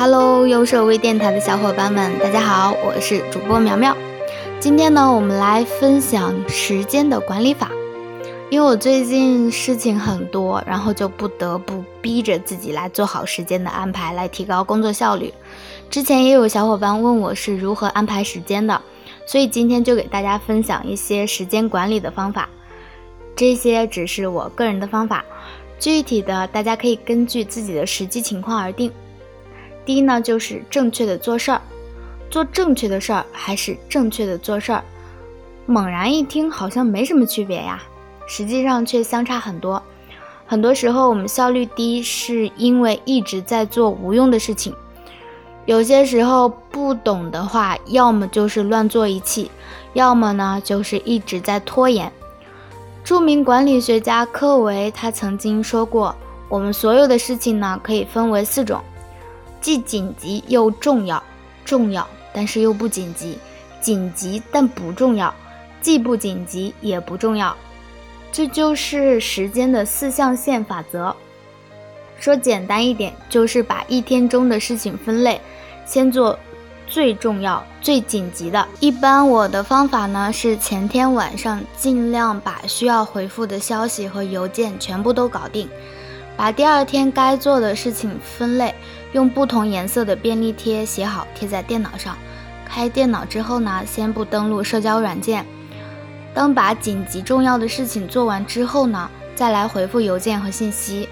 Hello，优设微电台的小伙伴们，大家好，我是主播苗苗。今天呢，我们来分享时间的管理法。因为我最近事情很多，然后就不得不逼着自己来做好时间的安排，来提高工作效率。之前也有小伙伴问我是如何安排时间的，所以今天就给大家分享一些时间管理的方法。这些只是我个人的方法，具体的大家可以根据自己的实际情况而定。第一呢，就是正确的做事儿，做正确的事儿还是正确的做事儿。猛然一听，好像没什么区别呀。实际上却相差很多。很多时候我们效率低，是因为一直在做无用的事情。有些时候不懂的话，要么就是乱做一气，要么呢就是一直在拖延。著名管理学家科维他曾经说过，我们所有的事情呢可以分为四种：既紧急又重要，重要但是又不紧急；紧急但不重要，既不紧急也不重要。这就是时间的四象限法则。说简单一点，就是把一天中的事情分类，先做最重要、最紧急的。一般我的方法呢是前天晚上尽量把需要回复的消息和邮件全部都搞定，把第二天该做的事情分类，用不同颜色的便利贴写好贴在电脑上。开电脑之后呢，先不登录社交软件。当把紧急重要的事情做完之后呢，再来回复邮件和信息。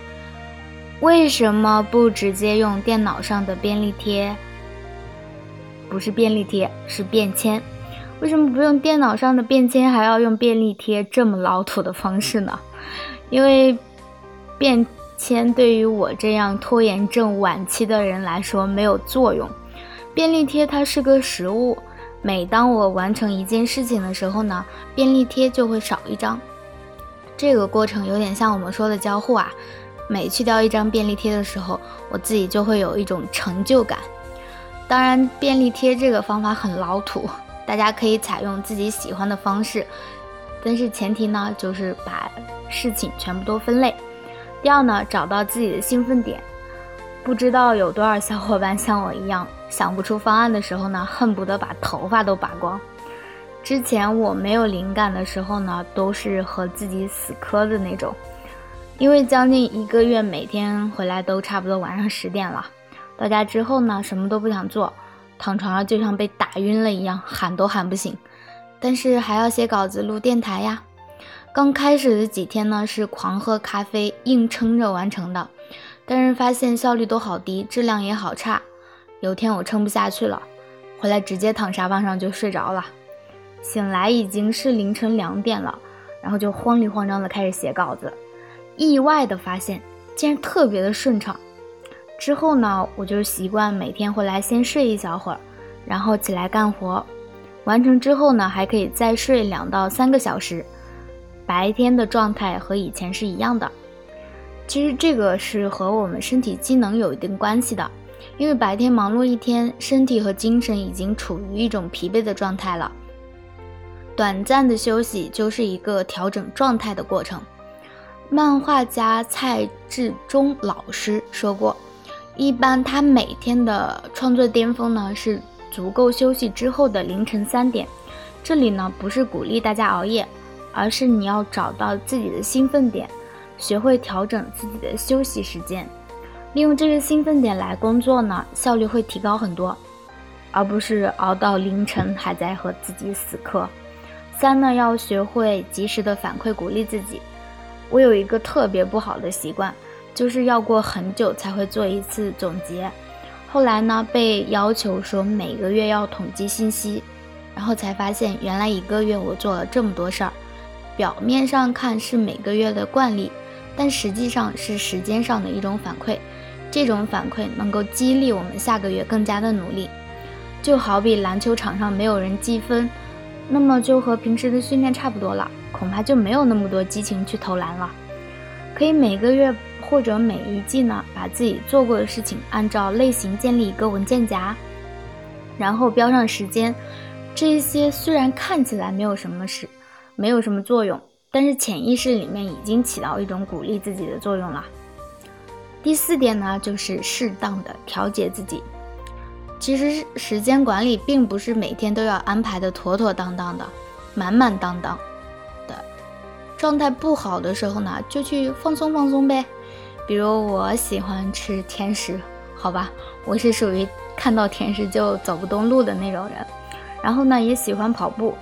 为什么不直接用电脑上的便利贴？不是便利贴，是便签。为什么不用电脑上的便签，还要用便利贴这么老土的方式呢？因为便签对于我这样拖延症晚期的人来说没有作用。便利贴它是个实物。每当我完成一件事情的时候呢，便利贴就会少一张。这个过程有点像我们说的交互啊。每去掉一张便利贴的时候，我自己就会有一种成就感。当然，便利贴这个方法很老土，大家可以采用自己喜欢的方式，但是前提呢就是把事情全部都分类。第二呢，找到自己的兴奋点。不知道有多少小伙伴像我一样。想不出方案的时候呢，恨不得把头发都拔光。之前我没有灵感的时候呢，都是和自己死磕的那种。因为将近一个月，每天回来都差不多晚上十点了。到家之后呢，什么都不想做，躺床上就像被打晕了一样，喊都喊不醒。但是还要写稿子、录电台呀。刚开始的几天呢，是狂喝咖啡硬撑着完成的，但是发现效率都好低，质量也好差。有天我撑不下去了，回来直接躺沙发上就睡着了。醒来已经是凌晨两点了，然后就慌里慌张的开始写稿子，意外的发现竟然特别的顺畅。之后呢，我就习惯每天回来先睡一小会儿，然后起来干活，完成之后呢，还可以再睡两到三个小时，白天的状态和以前是一样的。其实这个是和我们身体机能有一定关系的。因为白天忙碌一天，身体和精神已经处于一种疲惫的状态了。短暂的休息就是一个调整状态的过程。漫画家蔡志忠老师说过，一般他每天的创作巅峰呢是足够休息之后的凌晨三点。这里呢不是鼓励大家熬夜，而是你要找到自己的兴奋点，学会调整自己的休息时间。利用这个兴奋点来工作呢，效率会提高很多，而不是熬到凌晨还在和自己死磕。三呢，要学会及时的反馈鼓励自己。我有一个特别不好的习惯，就是要过很久才会做一次总结。后来呢，被要求说每个月要统计信息，然后才发现原来一个月我做了这么多事儿。表面上看是每个月的惯例，但实际上是时间上的一种反馈。这种反馈能够激励我们下个月更加的努力，就好比篮球场上没有人积分，那么就和平时的训练差不多了，恐怕就没有那么多激情去投篮了。可以每个月或者每一季呢，把自己做过的事情按照类型建立一个文件夹，然后标上时间。这些虽然看起来没有什么事，没有什么作用，但是潜意识里面已经起到一种鼓励自己的作用了。第四点呢，就是适当的调节自己。其实时间管理并不是每天都要安排的妥妥当当的、满满当当的。状态不好的时候呢，就去放松放松呗。比如我喜欢吃甜食，好吧，我是属于看到甜食就走不动路的那种人。然后呢，也喜欢跑步。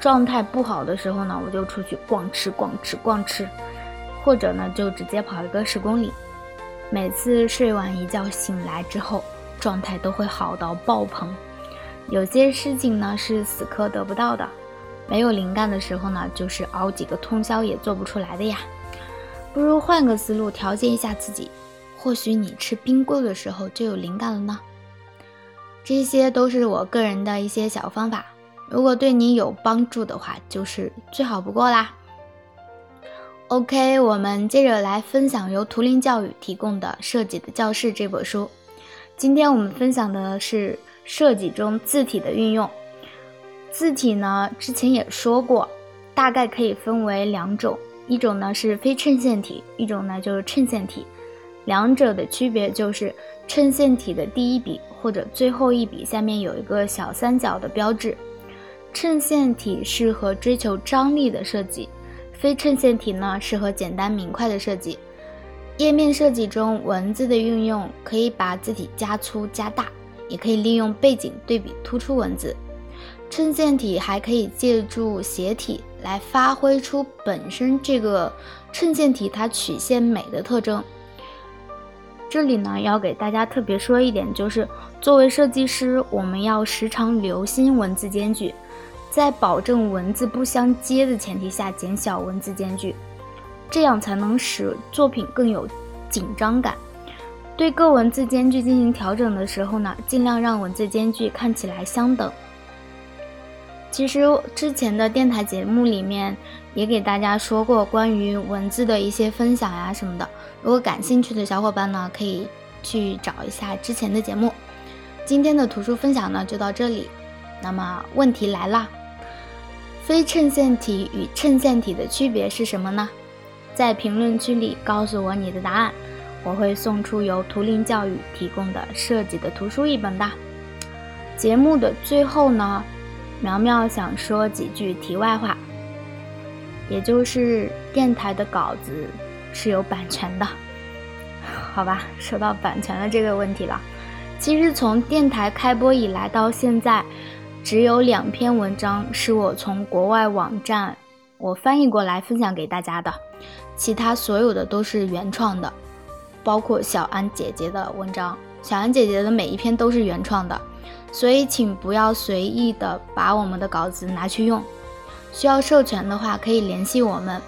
状态不好的时候呢，我就出去逛吃逛吃逛吃，或者呢就直接跑一个十公里。每次睡完一觉醒来之后，状态都会好到爆棚。有些事情呢是死磕得不到的，没有灵感的时候呢，就是熬几个通宵也做不出来的呀。不如换个思路调节一下自己，或许你吃冰棍的时候就有灵感了呢。这些都是我个人的一些小方法。如果对你有帮助的话，就是最好不过啦。OK，我们接着来分享由图灵教育提供的《设计的教室》这本书。今天我们分享的是设计中字体的运用。字体呢，之前也说过，大概可以分为两种，一种呢是非衬线体，一种呢就是衬线体。两者的区别就是，衬线体的第一笔或者最后一笔下面有一个小三角的标志。衬线体适合追求张力的设计，非衬线体呢适合简单明快的设计。页面设计中文字的运用，可以把字体加粗加大，也可以利用背景对比突出文字。衬线体还可以借助斜体来发挥出本身这个衬线体它曲线美的特征。这里呢要给大家特别说一点，就是作为设计师，我们要时常留心文字间距。在保证文字不相接的前提下，减小文字间距，这样才能使作品更有紧张感。对各文字间距进行调整的时候呢，尽量让文字间距看起来相等。其实之前的电台节目里面也给大家说过关于文字的一些分享呀什么的，如果感兴趣的小伙伴呢，可以去找一下之前的节目。今天的图书分享呢就到这里，那么问题来啦。非衬线体与衬线体的区别是什么呢？在评论区里告诉我你的答案，我会送出由图灵教育提供的设计的图书一本的。节目的最后呢，苗苗想说几句题外话，也就是电台的稿子是有版权的，好吧？说到版权的这个问题了，其实从电台开播以来到现在。只有两篇文章是我从国外网站我翻译过来分享给大家的，其他所有的都是原创的，包括小安姐姐的文章，小安姐姐的每一篇都是原创的，所以请不要随意的把我们的稿子拿去用，需要授权的话可以联系我们。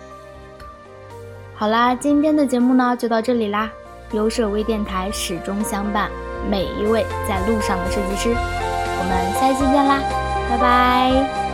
好啦，今天的节目呢就到这里啦，优设微电台始终相伴每一位在路上的设计师。我们下期见啦，拜拜。